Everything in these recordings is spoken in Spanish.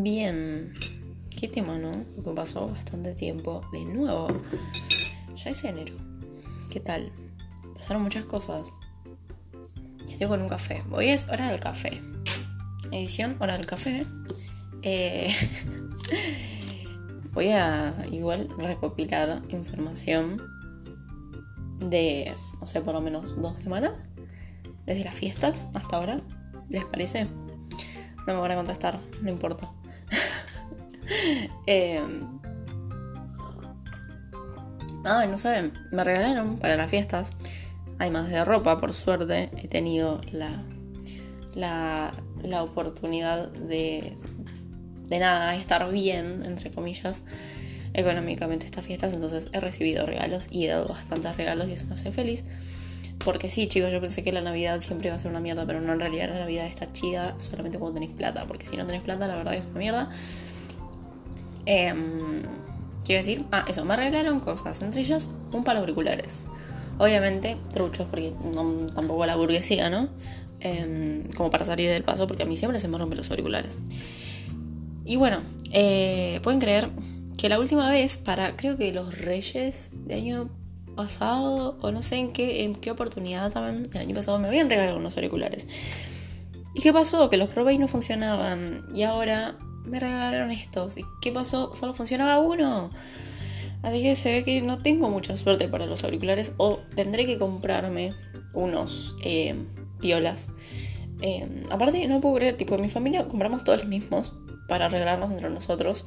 Bien. Qué tema, ¿no? Porque pasó bastante tiempo. De nuevo. Ya es enero. ¿Qué tal? Pasaron muchas cosas. Estoy con un café. Hoy es hora del café. Edición hora del café. Eh, voy a igual recopilar información de, no sé, por lo menos dos semanas. Desde las fiestas hasta ahora. ¿Les parece? No me van a contestar, no importa. eh, ah, no saben, me regalaron para las fiestas, además de ropa, por suerte, he tenido la, la, la oportunidad de, de nada, estar bien, entre comillas, económicamente estas fiestas, entonces he recibido regalos y he dado bastantes regalos y eso me hace feliz. Porque sí, chicos, yo pensé que la Navidad siempre iba a ser una mierda, pero no, en realidad la Navidad está chida solamente cuando tenéis plata, porque si no tenéis plata, la verdad es una mierda. Eh, ¿Qué iba a decir? Ah, eso, me arreglaron cosas, entre ellas un par de auriculares. Obviamente, truchos, porque no, tampoco la burguesía, ¿no? Eh, como para salir del paso, porque a mí siempre se me rompen los auriculares. Y bueno, eh, pueden creer que la última vez, para creo que los Reyes de año pasado, o no sé en qué, en qué oportunidad también, el año pasado me habían regalado unos auriculares. ¿Y qué pasó? Que los probé y no funcionaban. Y ahora me regalaron estos. ¿Y qué pasó? Solo funcionaba uno. Así que se ve que no tengo mucha suerte para los auriculares. O tendré que comprarme unos eh, piolas. Eh, aparte, no puedo creer, tipo, en mi familia compramos todos los mismos para arreglarnos entre nosotros.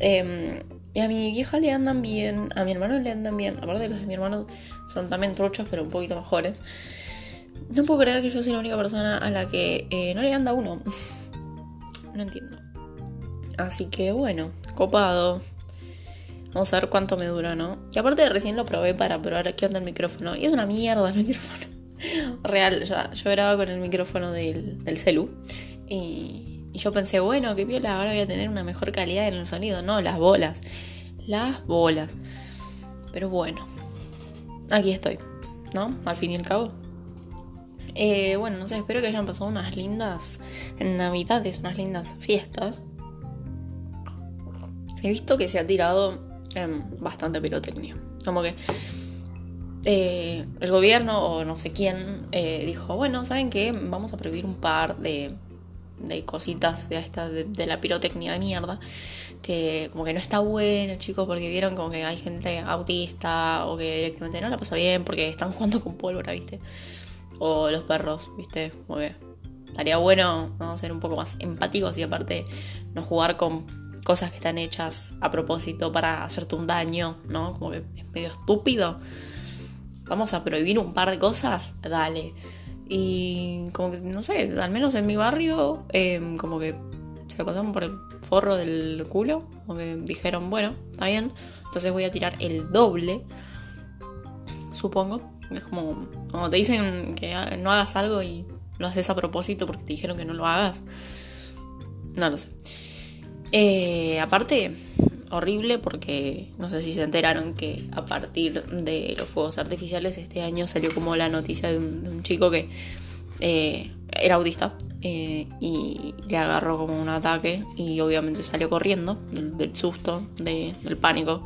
Eh, y a mi vieja le andan bien, a mi hermano le andan bien. Aparte los de mi hermano son también truchos, pero un poquito mejores. No puedo creer que yo soy la única persona a la que eh, no le anda uno. no entiendo. Así que bueno, copado. Vamos a ver cuánto me dura, ¿no? Y aparte recién lo probé para probar qué onda el micrófono. Y es una mierda el micrófono. Real, ya, yo grababa con el micrófono del, celu. Y, y yo pensé, bueno, qué piola, ahora voy a tener una mejor calidad en el sonido. No, las bolas. Las bolas. Pero bueno, aquí estoy, ¿no? Al fin y al cabo. Eh, bueno, no sé, espero que hayan pasado unas lindas navidades, unas lindas fiestas. He visto que se ha tirado bastante pirotecnia. Como que eh, el gobierno o no sé quién eh, dijo, bueno, ¿saben qué? Vamos a prohibir un par de de cositas de esta de, la pirotecnia de mierda que como que no está bueno chicos porque vieron como que hay gente autista o que directamente no la pasa bien porque están jugando con pólvora viste o los perros viste como que estaría bueno ¿no? ser un poco más empáticos y aparte no jugar con cosas que están hechas a propósito para hacerte un daño no como que es medio estúpido vamos a prohibir un par de cosas dale y como que, no sé, al menos en mi barrio, em, como que se lo pasaron por el forro del culo. Como que dijeron, bueno, está bien, entonces voy a tirar el doble, supongo. Es como, como te dicen que no hagas algo y lo haces a propósito porque te dijeron que no lo hagas. No lo sé. Eh, aparte, horrible porque no sé si se enteraron que a partir de los fuegos artificiales este año salió como la noticia de un, chico que eh, era autista eh, y le agarró como un ataque y obviamente salió corriendo del, susto, del pánico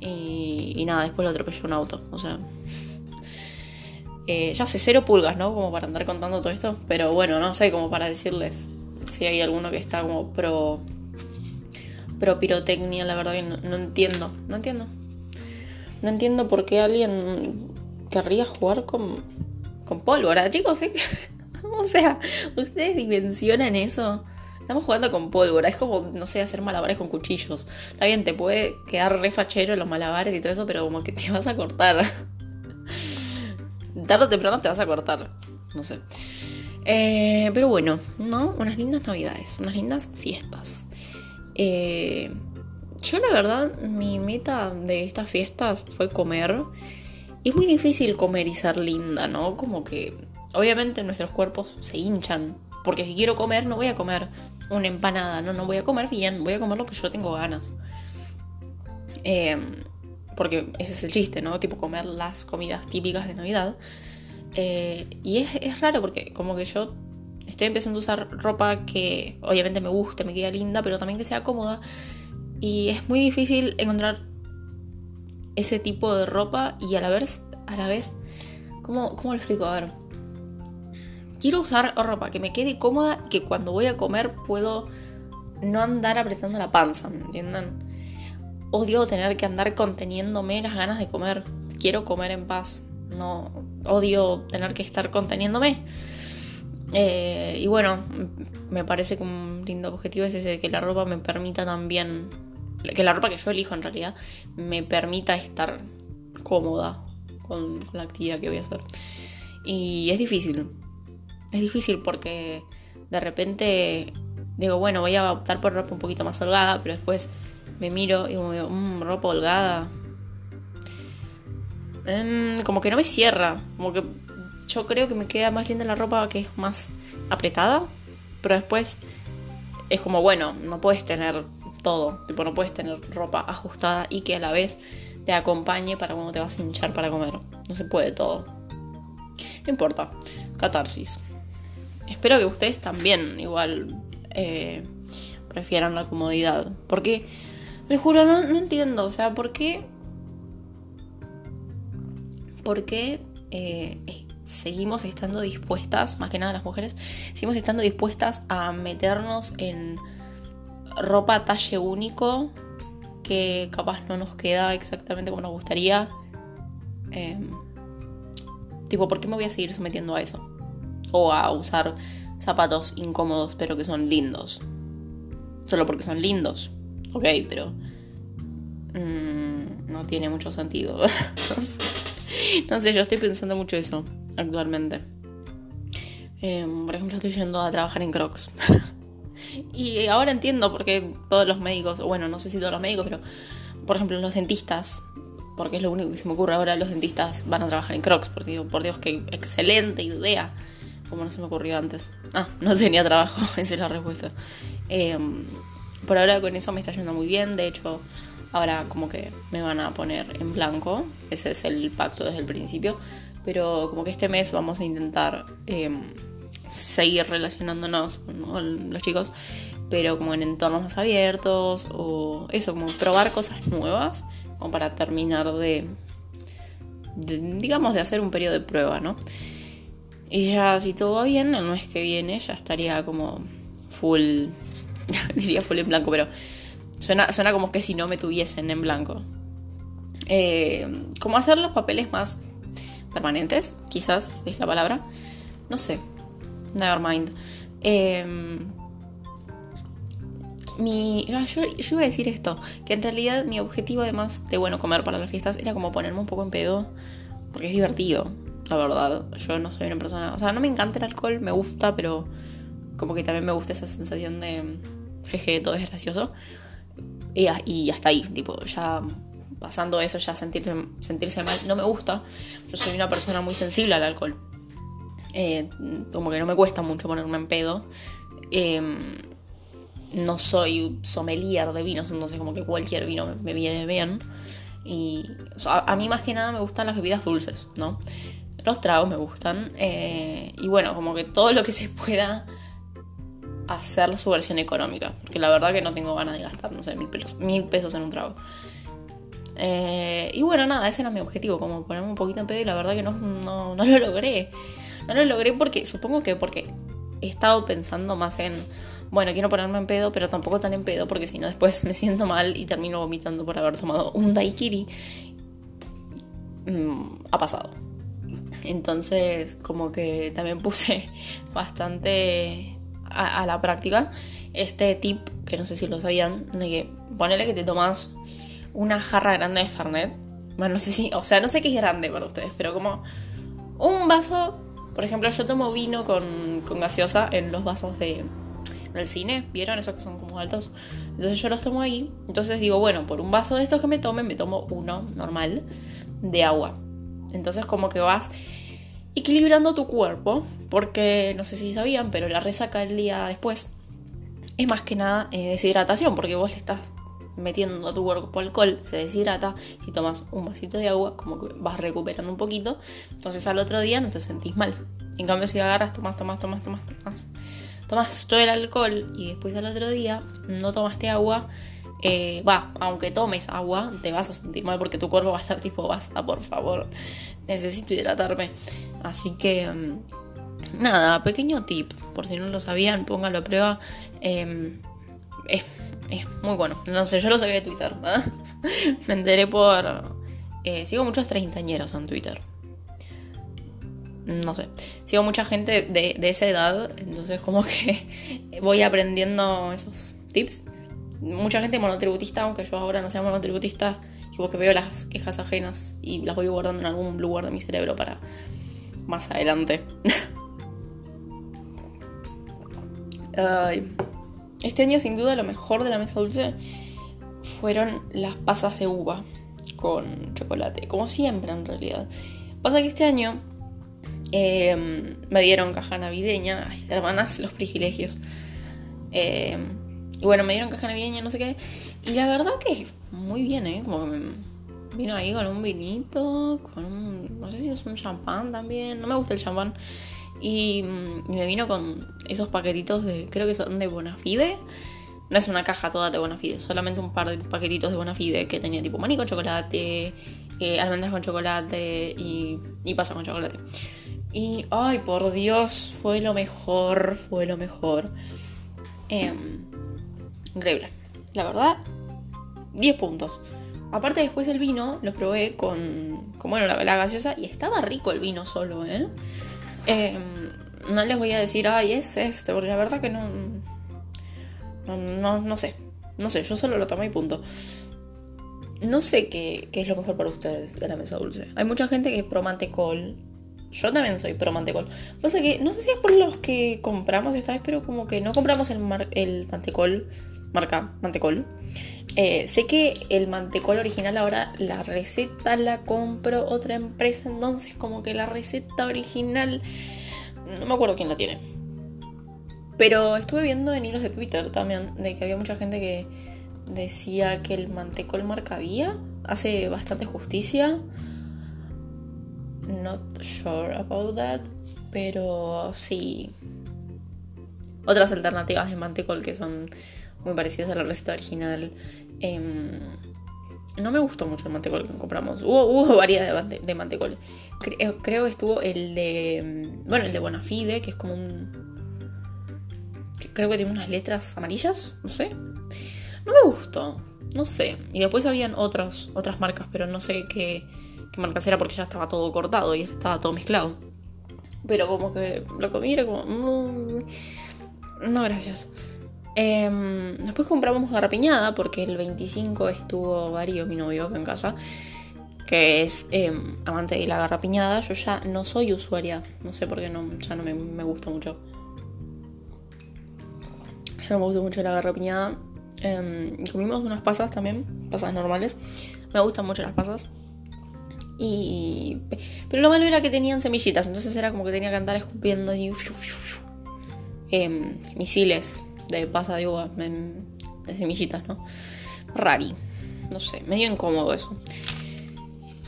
y, nada, después lo atropelló un auto, o sea... Eh, ya sé, cero pulgas, ¿no? Como para andar contando todo esto. Pero bueno, no sé, como para decirles si hay alguno que está como pro pero pirotecnia, la verdad que no, entiendo. No entiendo. No entiendo por qué alguien querría jugar con, con pólvora, chicos. ¿eh? o sea, ustedes dimensionan eso. Estamos jugando con pólvora. Es como, no sé, hacer malabares con cuchillos. Está bien, te puede quedar re fachero los malabares y todo eso, pero como que te vas a cortar. Tarde o temprano te vas a cortar. No sé. Eh, pero bueno, ¿no? Unas lindas navidades, unas lindas fiestas. Eh, yo la verdad, mi meta de estas fiestas fue comer. Y es muy difícil comer y ser linda, ¿no? Como que obviamente nuestros cuerpos se hinchan. Porque si quiero comer, no voy a comer una empanada, no, no voy a comer bien, voy a comer lo que yo tengo ganas. Eh, porque ese es el chiste, ¿no? Tipo comer las comidas típicas de Navidad. Eh, y es, es, raro porque como que yo estoy empezando a usar ropa que obviamente me guste, me queda linda, pero también que sea cómoda. Y es muy difícil encontrar ese tipo de ropa y a la vez, a la vez, ¿cómo, cómo lo explico? A ver. Quiero usar ropa que me quede cómoda y que cuando voy a comer puedo no andar apretando la panza, ¿me entienden? Odio tener que andar conteniéndome las ganas de comer. Quiero comer en paz. No odio tener que estar conteniéndome. Eh, y bueno, me parece que un lindo objetivo es ese de que la ropa me permita también, que la ropa que yo elijo en realidad, me permita estar cómoda con, la actividad que voy a hacer. Y es difícil, es difícil porque de repente digo, bueno, voy a optar por ropa un poquito más holgada, pero después me miro y como digo, mmm, ropa holgada. Em, como que no me cierra, como que yo creo que me queda más linda la ropa que es más apretada, pero después es como, bueno, no puedes tener todo, tipo, no puedes tener ropa ajustada y que a la vez te acompañe para cuando te vas a hinchar para comer. No se puede todo. No importa, catarsis. Espero que ustedes también igual eh, prefieran la comodidad. Porque, me juro, no, no entiendo, o sea, ¿por qué? ¿Por qué eh, seguimos estando dispuestas, más que nada las mujeres, seguimos estando dispuestas a meternos en ropa talle único que capaz no nos queda exactamente como nos gustaría. Em, tipo, ¿por qué me voy a seguir sometiendo a eso? O a usar zapatos incómodos pero que son lindos. Solo porque son lindos. Ok, pero... Mm, no tiene mucho sentido. no sé, yo estoy pensando mucho eso actualmente. Em, por ejemplo, estoy yendo a trabajar en Crocs. y ahora entiendo por qué todos los médicos, bueno, no sé si todos los médicos, pero por ejemplo los dentistas, porque es lo único que se me ocurre ahora, los dentistas van a trabajar en Crocs, porque digo, por Dios, qué excelente idea, como no se me ocurrió antes. Ah, no tenía trabajo, esa es la respuesta. Em, por ahora con eso me está yendo muy bien, de hecho ahora como que me van a poner en blanco, ese es el pacto desde el principio, pero como que este mes vamos a intentar em, seguir relacionándonos con los chicos, pero como en entornos más abiertos o eso, como probar cosas nuevas, como para terminar de, digamos, de hacer un periodo de prueba, ¿no? Y ya si todo va bien, el mes que viene ya estaría como full, diría full en blanco, pero suena, suena como que si no me tuviesen en blanco. Eh, como hacer los papeles más permanentes, quizás es la palabra. No sé, never mind. Em, mi, ah, yo, iba a decir esto, que en realidad mi objetivo además de, bueno, comer para las fiestas era como ponerme un poco en pedo, porque es divertido, la verdad. Yo no soy una persona, o sea, no me encanta el alcohol, me gusta, pero como que también me gusta esa sensación de, jeje, todo es gracioso. Y, y hasta ahí, tipo, ya pasando eso ya sentirse, sentirse mal no me gusta. Yo soy una persona muy sensible al alcohol. Eh, como que no me cuesta mucho ponerme en pedo. Em, no soy sommelier de vinos, entonces como que cualquier vino me, viene bien. Y a, mí más que nada me gustan las bebidas dulces, ¿no? Los tragos me gustan. Eh, y bueno, como que todo lo que se pueda hacer su versión económica. Porque la verdad que no tengo ganas de gastar, no sé, mil mil pesos en un trago. Eh, y bueno, nada, ese era mi objetivo, como ponerme un poquito en pedo y la verdad que no, no, no lo logré. No lo logré porque, supongo que porque he estado pensando más en, bueno, quiero ponerme en pedo, pero tampoco tan en pedo porque si no después me siento mal y termino vomitando por haber tomado un daiquiri. Mm, ha pasado. Entonces, como que también puse bastante a, la práctica este tip, que no sé si lo sabían, de que ponele que te tomas una jarra grande de Fernet. No sé si, o sea, no sé qué es grande para ustedes, pero como un vaso, por ejemplo, yo tomo vino con, con gaseosa en los vasos de, del cine, ¿vieron? Esos que son como altos. Entonces yo los tomo ahí. Entonces digo, bueno, por un vaso de estos que me tomen, me tomo uno normal de agua. Entonces como que vas equilibrando tu cuerpo, porque no sé si sabían, pero la resaca el día después es más que nada eh, deshidratación, porque vos le estás metiendo a tu cuerpo alcohol, se deshidrata, si tomas un vasito de agua, como que vas recuperando un poquito, entonces al otro día no te sentís mal. En cambio, si agarras, tomas, tomas, tomas, tomas, tomas, tomas todo el alcohol y después al otro día no tomaste agua, eh, va, aunque tomes agua, te vas a sentir mal porque tu cuerpo va a estar tipo, basta, por favor, necesito hidratarme. Así que, mm, nada, pequeño tip, por si no lo sabían, póngalo a prueba. Em, es, muy bueno. No sé, yo lo sabía de Twitter. Me enteré por... Eh, sigo muchos treintañeros en Twitter no sé, sigo mucha gente de, esa edad, entonces como que voy aprendiendo esos tips. Mucha gente monotributista, aunque yo ahora no sea monotributista, como que veo las quejas ajenas y las voy guardando en algún lugar de mi cerebro para más adelante. este año sin duda lo mejor de la mesa dulce fueron las pasas de uva con chocolate, como siempre en realidad. Pasa que este año Em, me dieron caja navideña. Hermanas, los privilegios. Em, y bueno, me dieron caja navideña, no sé qué. Y la verdad que muy bien, ¿eh? Como que vino ahí con un vinito, con un. No sé si es un champán también. No me gusta el champán. Y, y, me vino con esos paquetitos de. Creo que son de Bonafide. No es una caja toda de Bonafide, solamente un par de paquetitos de Bonafide que tenía tipo maní con chocolate, eh, almendras con chocolate y, y pasa con chocolate. Y, ay, por Dios, fue lo mejor, fue lo mejor. Em, increíble. La verdad, 10 puntos. Aparte después el vino lo probé con, con bueno, la, gaseosa y estaba rico el vino solo, ¿eh? Em, no les voy a decir, ay, es este, porque la verdad que no, no, no, sé. No sé, yo solo lo tomé y punto. No sé qué, qué, es lo mejor para ustedes de la mesa dulce. Hay mucha gente que es pro mantecol yo también soy pro mantecol. Pasa que no sé si es por los que compramos esta vez, pero como que no compramos el, el mantecol, marca mantecol. Eh, sé que el mantecol original ahora la receta la compro otra empresa, entonces como que la receta original no me acuerdo quién la tiene. Pero estuve viendo en hilos de Twitter también de que había mucha gente que decía que el mantecol marca día hace bastante justicia not sure about that, pero sí. Otras alternativas de mantecol que son muy parecidas a la receta original. Em, no me gustó mucho el mantecol que compramos. Hubo, hubo varias de, mantecol. Creo, creo que estuvo el de. Bueno, el de Bonafide, que es como un. Creo que tiene unas letras amarillas, no sé. No me gustó, no sé. Y después habían otros, otras marcas, pero no sé qué que marcas era porque ya estaba todo cortado y estaba todo mezclado. Pero como que lo comí era como... Mm, no, gracias. Em, después compramos garrapiñada porque el 25 estuvo Vario, mi novio, en casa, que es em, amante de la garrapiñada. Yo ya no soy usuaria, no sé por qué no, ya no me, gusta mucho. Ya no me gusta mucho la garrapiñada. Em, comimos unas pasas también, pasas normales. Me gustan mucho las pasas. Y... Pero lo malo era que tenían semillitas, entonces era como que tenía que andar escupiendo así, misiles de pasa de uva, de semillitas, ¿no? Rari, no sé, medio incómodo eso.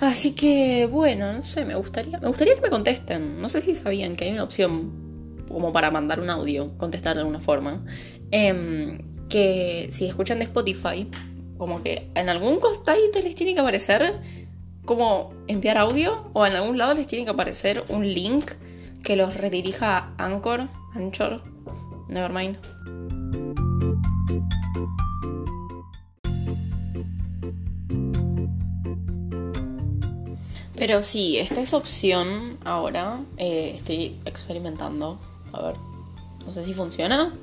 Así que bueno, no sé, me gustaría, me gustaría que me contesten. No sé si sabían que hay una opción como para mandar un audio, contestar de alguna forma. Em, que si escuchan de Spotify, como que en algún costadito les tiene que aparecer como enviar audio o en algún lado les tiene que aparecer un link que los redirija a Anchor, Anchor, nevermind. Pero sí, esta es opción ahora. Eh, estoy experimentando. A ver. No sé si funciona.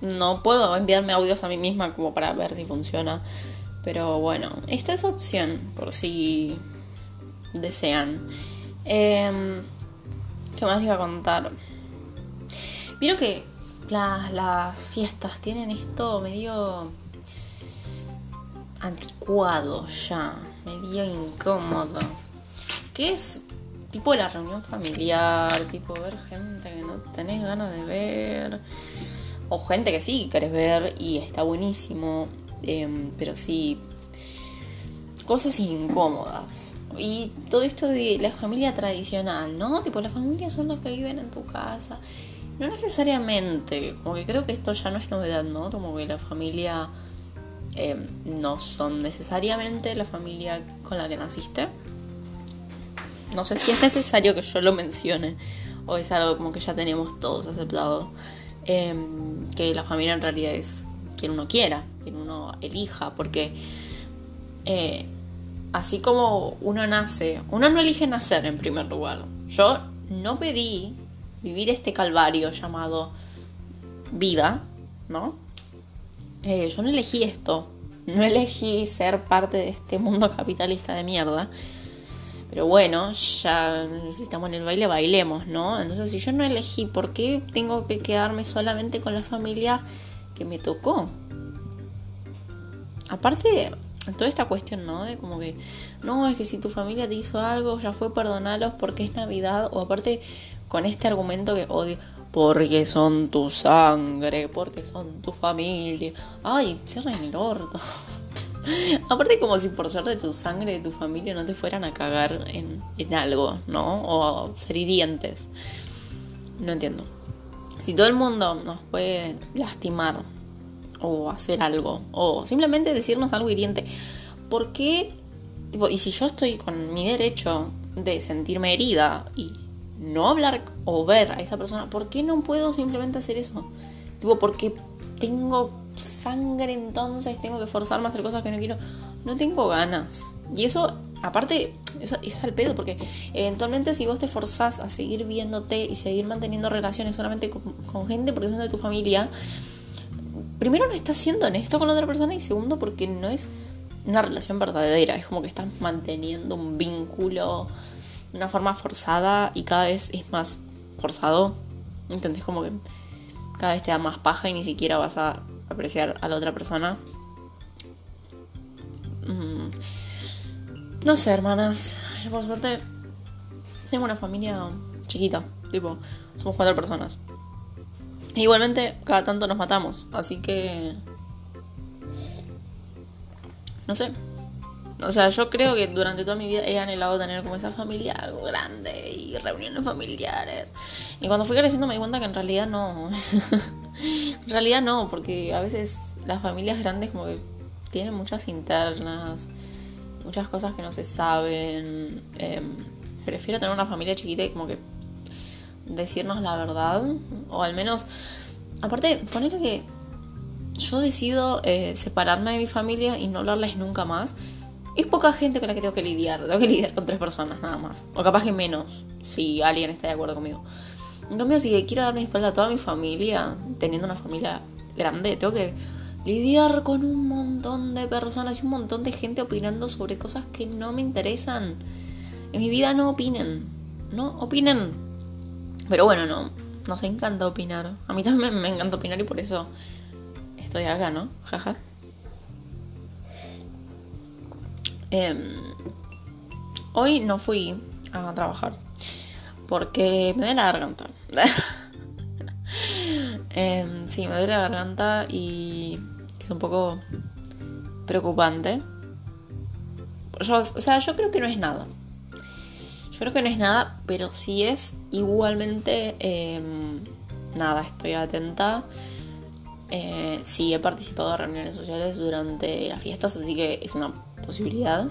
No puedo enviarme audios a mí misma como para ver si funciona. Pero bueno, esta es opción por si desean. Em, ¿Qué más les iba a contar? Vieron que las fiestas tienen esto medio anticuado ya, medio incómodo. Que es tipo la reunión familiar, tipo ver gente que no tenés ganas de ver. O gente que sí querés ver y está buenísimo. Em, pero sí, cosas incómodas. y todo esto de la familia tradicional, ¿no? Tipo, las familias son las que viven en tu casa. No necesariamente, como que creo que esto ya no es novedad, ¿no? Como que la familia eh, no son necesariamente la familia con la que naciste. No sé si es necesario que yo lo mencione o es algo como que ya tenemos todos aceptado. Em, que la familia en realidad es quien uno quiera, quien uno elija, porque eh, así como uno nace, uno no elige nacer en primer lugar. Yo no pedí vivir este calvario llamado vida, ¿no? Eh, yo no elegí esto, no elegí ser parte de este mundo capitalista de mierda. Pero bueno, ya si estamos en el baile, bailemos, ¿no? Entonces, si yo no elegí, ¿por qué tengo que quedarme solamente con la familia que me tocó? Aparte, toda esta cuestión, ¿no? De como que, no, es que si tu familia te hizo algo, ya fue perdonalos porque es Navidad. O aparte, con este argumento que odio, porque son tu sangre, porque son tu familia. Ay, cierren el orto. Aparte como si por ser de tu sangre, de tu familia, no te fueran a cagar en, en algo, ¿no? O ser hirientes. No entiendo. Si todo el mundo nos puede lastimar o hacer algo, o simplemente decirnos algo hiriente, ¿por qué? Tipo, y si yo estoy con mi derecho de sentirme herida y no hablar o ver a esa persona, ¿por qué no puedo simplemente hacer eso? Tipo, porque tengo sangre entonces, tengo que forzarme a hacer cosas que no quiero. No tengo ganas. Y eso, aparte, es, es al pedo, porque eventualmente si vos te forzás a seguir viéndote y seguir manteniendo relaciones solamente con, gente porque son de tu familia, primero no estás siendo honesto con la otra persona y segundo porque no es una relación verdadera, es como que estás manteniendo un vínculo una forma forzada y cada vez es más forzado. ¿Entendés? Como que cada vez te da más paja y ni siquiera vas a apreciar a la otra persona. Mm. No sé, hermanas. Yo por suerte tengo una familia chiquita. Tipo, somos cuatro personas. Igualmente, cada tanto nos matamos. Así que... No sé. O sea, yo creo que durante toda mi vida he anhelado tener como esa familia grande y reuniones familiares. Y cuando fui creciendo me di cuenta que en realidad no. en realidad no, porque a veces las familias grandes como que tienen muchas internas, muchas cosas que no se saben. Em, prefiero tener una familia chiquita y como que decirnos la verdad. O al menos, aparte, poner que yo decido eh, separarme de mi familia y no hablarles nunca más es poca gente con la que tengo que lidiar. Tengo que lidiar con tres personas nada más. O capaz que menos, si alguien está de acuerdo conmigo. En cambio, si quiero dar mi espalda a toda mi familia, teniendo una familia grande, tengo que lidiar con un montón de personas y un montón de gente opinando sobre cosas que no me interesan. En mi vida no opinen. No opinen. Pero bueno, no. Nos encanta opinar. A mí también me encanta opinar y por eso estoy acá, ¿no? Jaja. Em, hoy no fui a trabajar porque me duele la garganta. Em, sí, me duele la garganta y es un poco preocupante. O sea, yo creo que no es nada. Yo creo que no es nada, pero sí es igualmente em, nada, estoy atenta. Eh, sí, he participado de reuniones sociales durante las fiestas, así que es una posibilidad.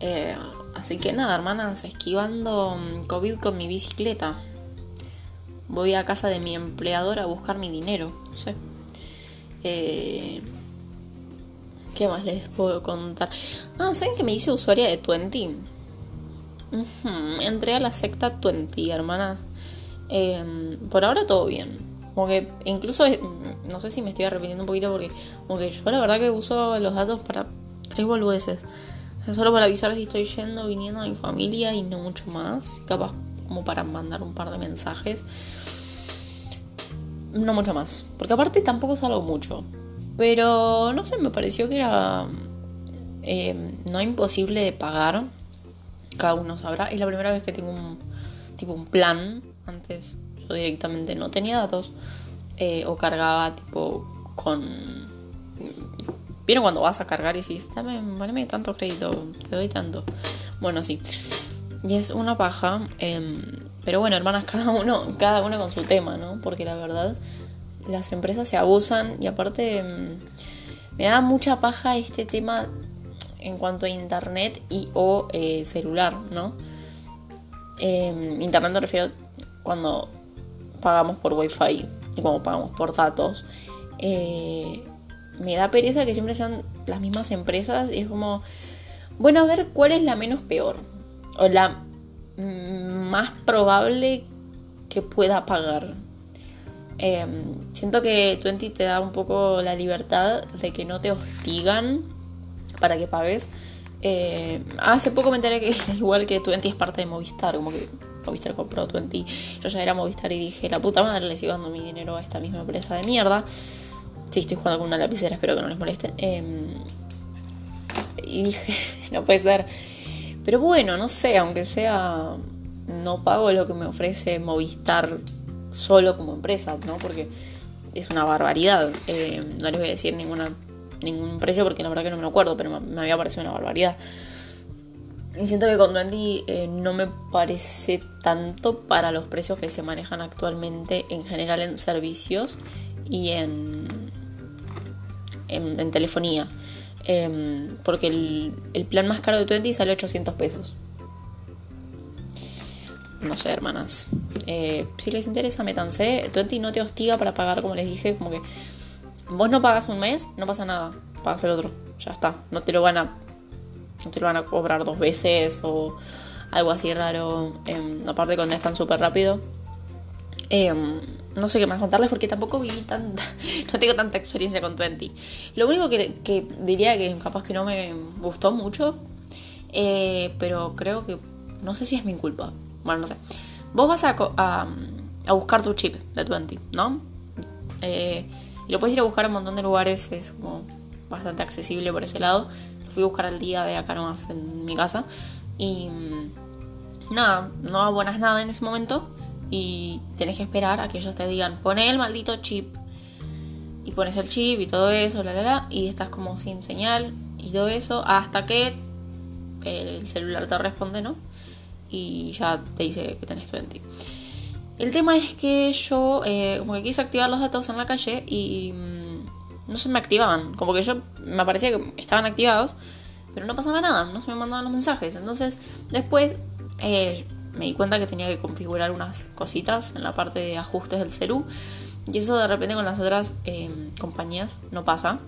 Eh, así que nada, hermanas, esquivando mm, COVID con mi bicicleta. Voy a casa de mi empleador a buscar mi dinero, no sé. Eh, ¿Qué más les puedo contar? Ah, ¿saben que me hice usuaria de Twenty? Entré a la secta Twenty, hermanas. Em, por ahora todo bien. Como incluso, no sé si me estoy arrepintiendo un poquito porque como yo la verdad que uso los datos para tres boludeces. solo para avisar si estoy yendo, viniendo a mi familia y no mucho más. Capaz como para mandar un par de mensajes. No mucho más. Porque aparte tampoco salgo mucho. Pero no sé, me pareció que era eh, no imposible de pagar. Cada uno sabrá. Es la primera vez que tengo un tipo un plan. Antes yo directamente no tenía datos. Eh, o cargaba tipo con ¿Vieron cuando vas a cargar y dices, dame, poneme tanto crédito, te doy tanto? Bueno, sí. Y es una paja. Em, pero bueno, hermanas, cada uno, cada uno con su tema, ¿no? Porque la verdad, las empresas se abusan y aparte em, me da mucha paja este tema en cuanto a internet y o eh, celular, ¿no? Em, internet me refiero cuando pagamos por wifi y cuando pagamos por datos. Eh, me da pereza que siempre sean las mismas empresas y es como, bueno, a ver cuál es la menos peor o la más probable que pueda pagar. Em, siento que Twenty te da un poco la libertad de que no te hostigan para que pagues. Eh, hace poco me enteré que igual que Twenty es parte de Movistar, como que Movistar compró Twenty. Yo ya era Movistar y dije, la puta madre, le sigo dando mi dinero a esta misma empresa de mierda. Sí, estoy jugando con una lapicera, espero que no les moleste. Em, y dije, no puede ser. Pero bueno, no sé, aunque sea, no pago lo que me ofrece Movistar solo como empresa, ¿no? Porque es una barbaridad. Em, no les voy a decir ninguna, ningún precio porque la verdad que no me lo acuerdo, pero me había parecido una barbaridad. Y siento que con Twenty eh, no me parece tanto para los precios que se manejan actualmente en general en servicios y en, en, telefonía. Em, porque el, plan más caro de Twenty sale 800 pesos. No sé, hermanas. Eh, si les interesa, métanse. Twenty no te hostiga para pagar, como les dije. Como que vos no pagas un mes, no pasa nada. Pagas el otro. Ya está. No te lo van a no te lo van a cobrar dos veces o algo así raro. Em, aparte contestan súper rápido. Em, no sé qué más contarles porque tampoco viví tanta, no tengo tanta experiencia con Twenty. Lo único que, diría que capaz que no me gustó mucho, eh, pero creo que, no sé si es mi culpa. Bueno, no sé. Vos vas a, a, buscar tu chip de Twenty, ¿no? Eh, y lo puedes ir a buscar en un montón de lugares, es como bastante accesible por ese lado fui a buscar el día de acá nomás en mi casa. Y mm, nada, no abonas nada en ese momento. Y tenés que esperar a que ellos te digan, pone el maldito chip. Y pones el chip y todo eso, la la la. Y estás como sin señal y todo eso. Hasta que el celular te responde, ¿no? Y ya te dice que tenés 20. El tema es que yo eh, como que quise activar los datos en la calle y mm, no se me activaban. Como que yo me parecía que estaban activados, pero no pasaba nada, no se me mandaban los mensajes. Entonces, después eh, me di cuenta que tenía que configurar unas cositas en la parte de ajustes del celu. Y eso de repente con las otras eh, compañías no pasa.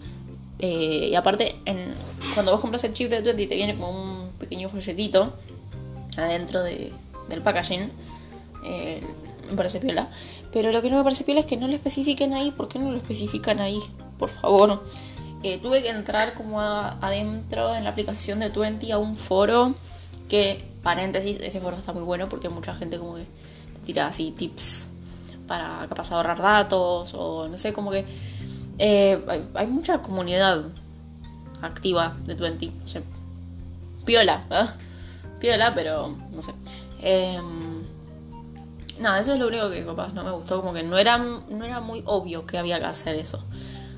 Eh, y aparte, en, cuando vos compras el chip del Twenty te viene como un pequeño folletito adentro de, del packaging. me parece piola. Pero lo que no me parece piola es que no lo especifiquen ahí. ¿Por qué no lo especifican ahí? por favor. Eh, tuve que entrar como adentro en la aplicación de Twenty a un foro que, paréntesis, ese foro está muy bueno porque mucha gente como que te tira así tips para capaz ahorrar datos o no sé, como que eh, hay, mucha comunidad activa de Twenty. piola, ¿eh? piola, pero no sé. Em, nada, eso es lo único que capaz no me gustó, como que no era, no era muy obvio que había que hacer eso.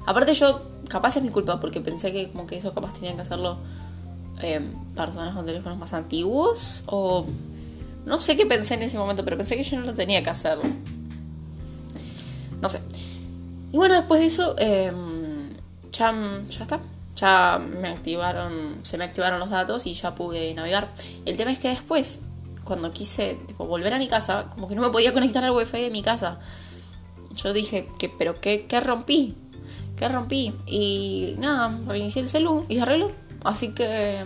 Aparte yo, capaz es mi culpa, porque pensé que como que eso capaz tenían que hacerlo eh, personas con teléfonos más antiguos. O no sé qué pensé en ese momento, pero pensé que yo no lo tenía que hacer. No sé. Y bueno, después de eso, em, ya, ya está. Ya me activaron, se me activaron los datos y ya pude navegar. El tema es que después, cuando quise volver a mi casa, como que no me podía conectar al wifi de mi casa. Yo dije, que, ¿pero qué, qué rompí? que rompí. Y nada, reinicié el celu y se arregló. Así que.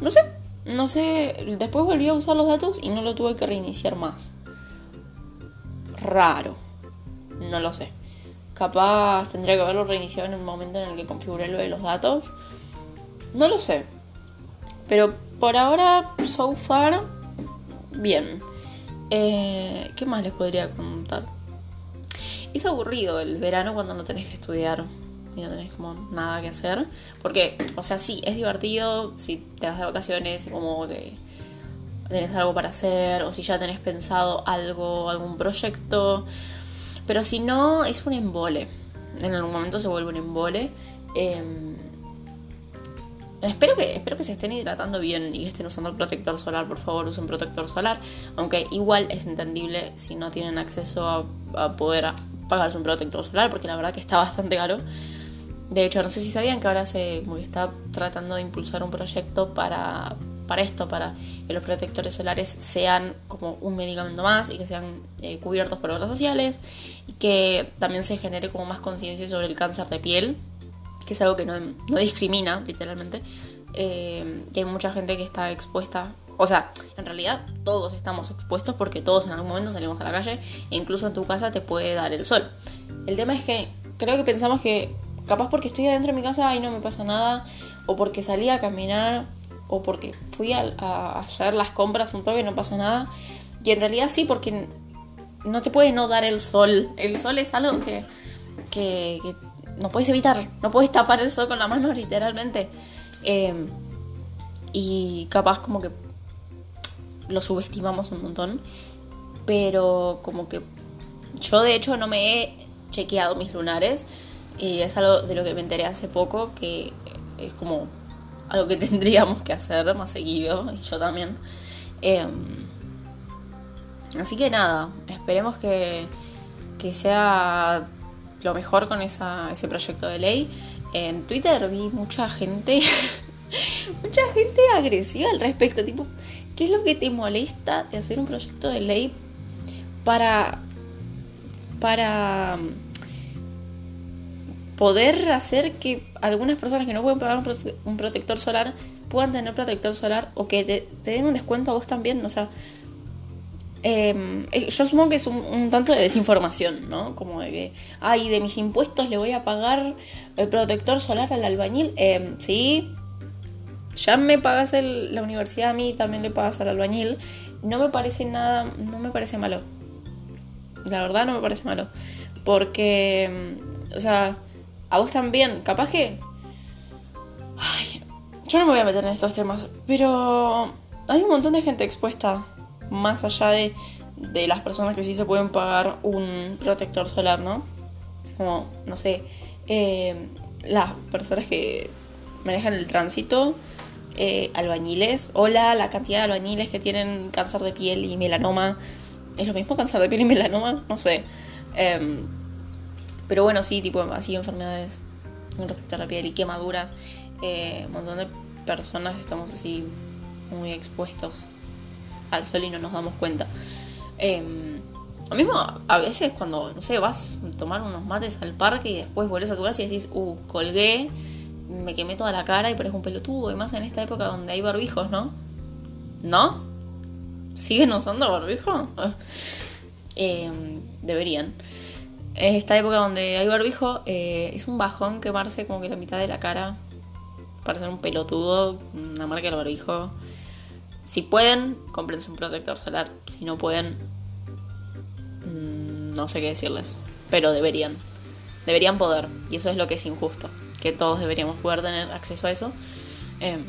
No sé. No sé. Después volví a usar los datos y no lo tuve que reiniciar más. Raro. No lo sé. Capaz tendría que haberlo reiniciado en el momento en el que configuré lo de los datos. No lo sé. Pero por ahora, so far, bien. Eh, ¿Qué más les podría contar? Es aburrido el verano cuando no tenés que estudiar y no tenés como nada que hacer. Porque, o sea, sí, es divertido si te vas de vacaciones y como que tenés algo para hacer o si ya tenés pensado algo, algún proyecto. Pero si no, es un embole. En algún momento se vuelve un embole. Em, Espero que, espero que se estén hidratando bien y estén usando protector solar, por favor usen protector solar, aunque igual es entendible si no tienen acceso a, a poder pagarse un protector solar, porque la verdad que está bastante caro. De hecho, no sé si sabían que ahora se está tratando de impulsar un proyecto para, para esto, para que los protectores solares sean como un medicamento más y que sean eh, cubiertos por obras sociales y que también se genere como más conciencia sobre el cáncer de piel, que es algo que no, discrimina, literalmente. Eh, y hay mucha gente que está expuesta. O sea, en realidad todos estamos expuestos porque todos en algún momento salimos a la calle e incluso en tu casa te puede dar el sol. El tema es que creo que pensamos que capaz porque estoy adentro de mi casa y no me pasa nada, o porque salí a caminar, o porque fui a, hacer las compras un toque y no pasa nada. Y en realidad sí, porque no te puede no dar el sol. El sol es algo que, que, no puedes evitar. No puedes tapar el sol con la mano, literalmente. Em, y capaz como que lo subestimamos un montón. Pero como que yo de hecho no me he chequeado mis lunares. Y es algo de lo que me enteré hace poco, que es como algo que tendríamos que hacer más seguido, y yo también. Em, así que nada, esperemos que, que sea lo mejor con esa, ese proyecto de ley. En Twitter vi mucha gente, mucha gente agresiva al respecto, tipo, ¿qué es lo que te molesta de hacer un proyecto de ley para para poder hacer que algunas personas que no pueden pagar un, protector solar puedan tener protector solar o que te, den un descuento a vos también. O sea, em, eh, yo supongo que es un, tanto de desinformación, ¿no? Como de que, ay, de mis impuestos le voy a pagar el protector solar al albañil. Eh, sí, ya me pagas la universidad a mí, también le pagas al albañil. No me parece nada, no me parece malo. La verdad no me parece malo. Porque, em, o sea, a vos también, capaz que... Ay, yo no me voy a meter en estos temas, pero hay un montón de gente expuesta, más allá de, de las personas que sí se pueden pagar un protector solar, ¿no? Como, no sé, eh, las personas que manejan el tránsito, eh, albañiles, hola, la cantidad de albañiles que tienen cáncer de piel y melanoma. ¿Es lo mismo cáncer de piel y melanoma? No sé. Eh, pero bueno, sí, tipo así enfermedades respecto a la piel y quemaduras. Eh, un montón de personas estamos así muy expuestos al sol y no nos damos cuenta. Eh, lo mismo a veces cuando, no sé, vas a tomar unos mates al parque y después vuelves a tu casa y decís, uh, colgué, me quemé toda la cara y parezco un pelotudo. Y más en esta época donde hay barbijos, ¿no? ¿No? ¿Siguen usando barbijo? eh, deberían esta época donde hay barbijo, eh, es un bajón quemarse como que la mitad de la cara. Para ser un pelotudo, una marca del barbijo. Si pueden, cómprense un protector solar. Si no pueden, mm, no sé qué decirles. Pero deberían. Deberían poder. Y eso es lo que es injusto. Que todos deberíamos poder tener acceso a eso. Em,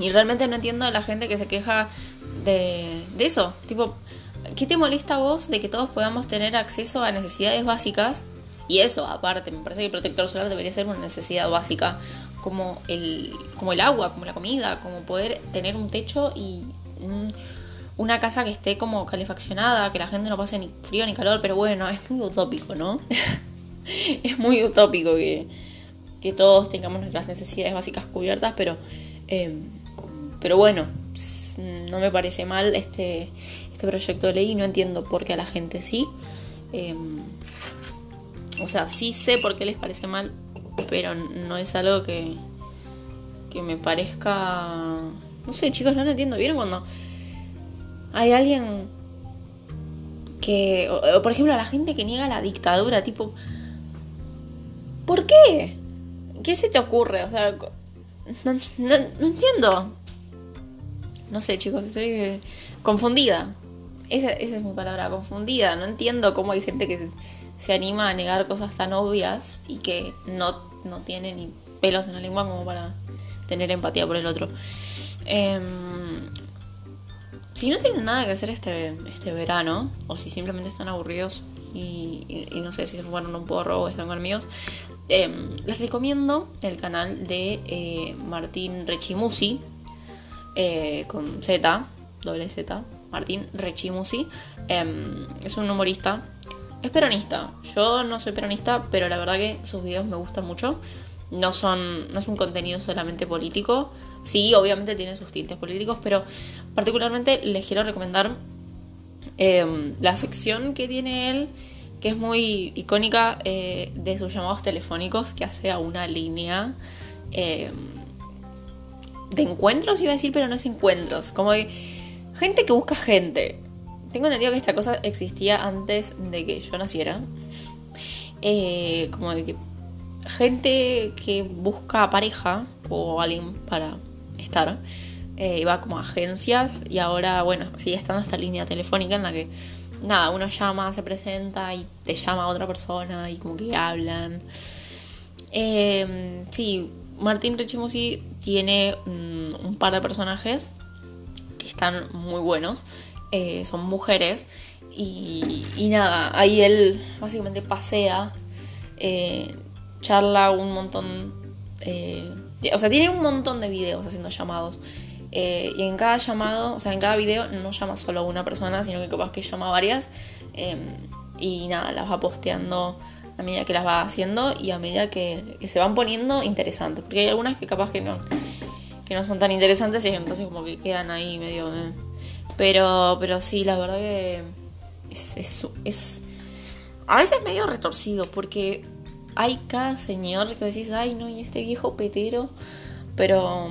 y realmente no entiendo a la gente que se queja de, de eso. Tipo, ¿Qué te molesta a vos de que todos podamos tener acceso a necesidades básicas? Y eso, aparte, me parece que el protector solar debería ser una necesidad básica, como el, como el agua, como la comida, como poder tener un techo y una casa que esté como calefaccionada, que la gente no pase ni frío ni calor, pero bueno, es muy utópico, ¿no? es muy utópico que, que, todos tengamos nuestras necesidades básicas cubiertas, pero, eh, pero bueno, no me parece mal este, este proyecto de ley y no entiendo por qué a la gente sí. Em, o sea, sí sé por qué les parece mal, pero no es algo que, que me parezca... No sé, chicos, no lo entiendo. ¿Vieron cuando hay alguien que... Por ejemplo, a la gente que niega la dictadura, tipo... ¿Por qué? ¿Qué se te ocurre? O sea, no, no entiendo. No sé, chicos, estoy confundida. Esa, esa, es mi palabra, confundida. No entiendo cómo hay gente que se, anima a negar cosas tan obvias y que no, no, tiene ni pelos en la lengua como para tener empatía por el otro. Em, si no tienen nada que hacer este, este verano, o si simplemente están aburridos y, no sé si se fumaron un porro o están con amigos, Em, les recomiendo el canal de eh, Martín Rechimusi, eh, con Z, doble Z, Martín Rechimusi. Em, es un humorista, es peronista. Yo no soy peronista, pero la verdad que sus videos me gustan mucho. No son, no es un contenido solamente político. Sí, obviamente tiene sus tintes políticos, pero particularmente les quiero recomendar em, la sección que tiene él que es muy icónica eh, de sus llamados telefónicos que hace a una línea eh, de encuentros, iba a decir, pero no es encuentros, como de gente que busca gente. Tengo entendido que esta cosa existía antes de que yo naciera. Eh, como de que gente que busca pareja o alguien para estar. iba como a agencias y ahora, bueno, sigue estando esta línea telefónica en la que nada, uno llama, se presenta y te llama otra persona y como que hablan. Eh, sí, Martín Richimusi tiene mm, un par de personajes están muy buenos. Eh, son mujeres. Y, nada, ahí él básicamente pasea, eh, charla un montón. Eh, o sea, tiene un montón de videos haciendo llamados. Y en cada llamado, o sea, en cada video no llama solo a una persona, sino que capaz que llama a varias. Y nada, las va posteando a medida que las va haciendo y a medida que, se van poniendo interesantes. Porque hay algunas que capaz que no, que no son tan interesantes y entonces como que quedan ahí medio... Eh. Pero, pero sí, la verdad que es, es, es a veces medio retorcido porque hay cada señor que decís, ay no, y este viejo petero, pero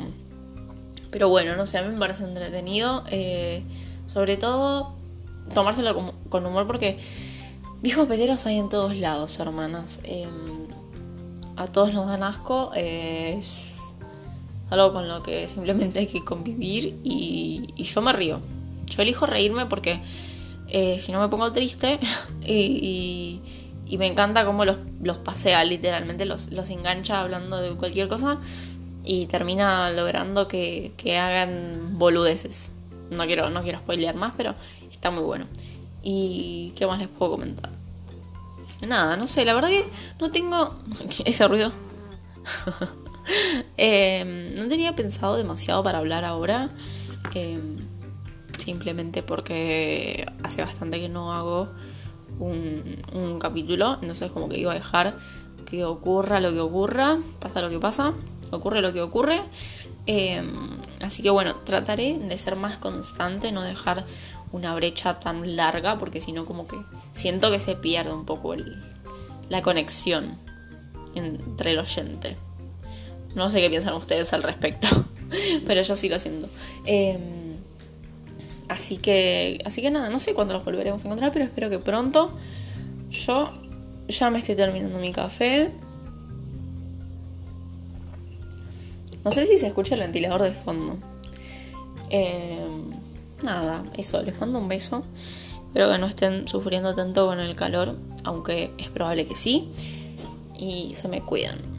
pero bueno, no sé, a mí me parece entretenido. Eh, sobre todo, tomárselo con, humor porque viejos peteros hay en todos lados, hermanas. Em, a todos nos dan asco. es algo con lo que simplemente hay que convivir y, yo me río. Yo elijo reírme porque eh, si no me pongo triste y, me encanta cómo los, los pasea, literalmente los, los engancha hablando de cualquier cosa y termina logrando que, hagan boludeces. No quiero, no quiero spoilear más, pero está muy bueno. ¿Y qué más les puedo comentar? Nada, no sé, la verdad que no tengo... Ese ruido. Em, no tenía pensado demasiado para hablar ahora. Em, simplemente porque hace bastante que no hago un, capítulo. Entonces como que iba a dejar que ocurra lo que ocurra, pasa lo que pasa ocurre lo que ocurre. Em, así que bueno, trataré de ser más constante, no dejar una brecha tan larga, porque si no como que siento que se pierde un poco la conexión entre el oyente. No sé qué piensan ustedes al respecto, pero yo sí lo siento. Em, así que, así que nada, no sé cuándo los volveremos a encontrar, pero espero que pronto. Yo ya me estoy terminando mi café. No sé si se escucha el ventilador de fondo. Eh, nada, eso, les mando un beso. Espero que no estén sufriendo tanto con el calor, aunque es probable que sí. Y se me cuidan.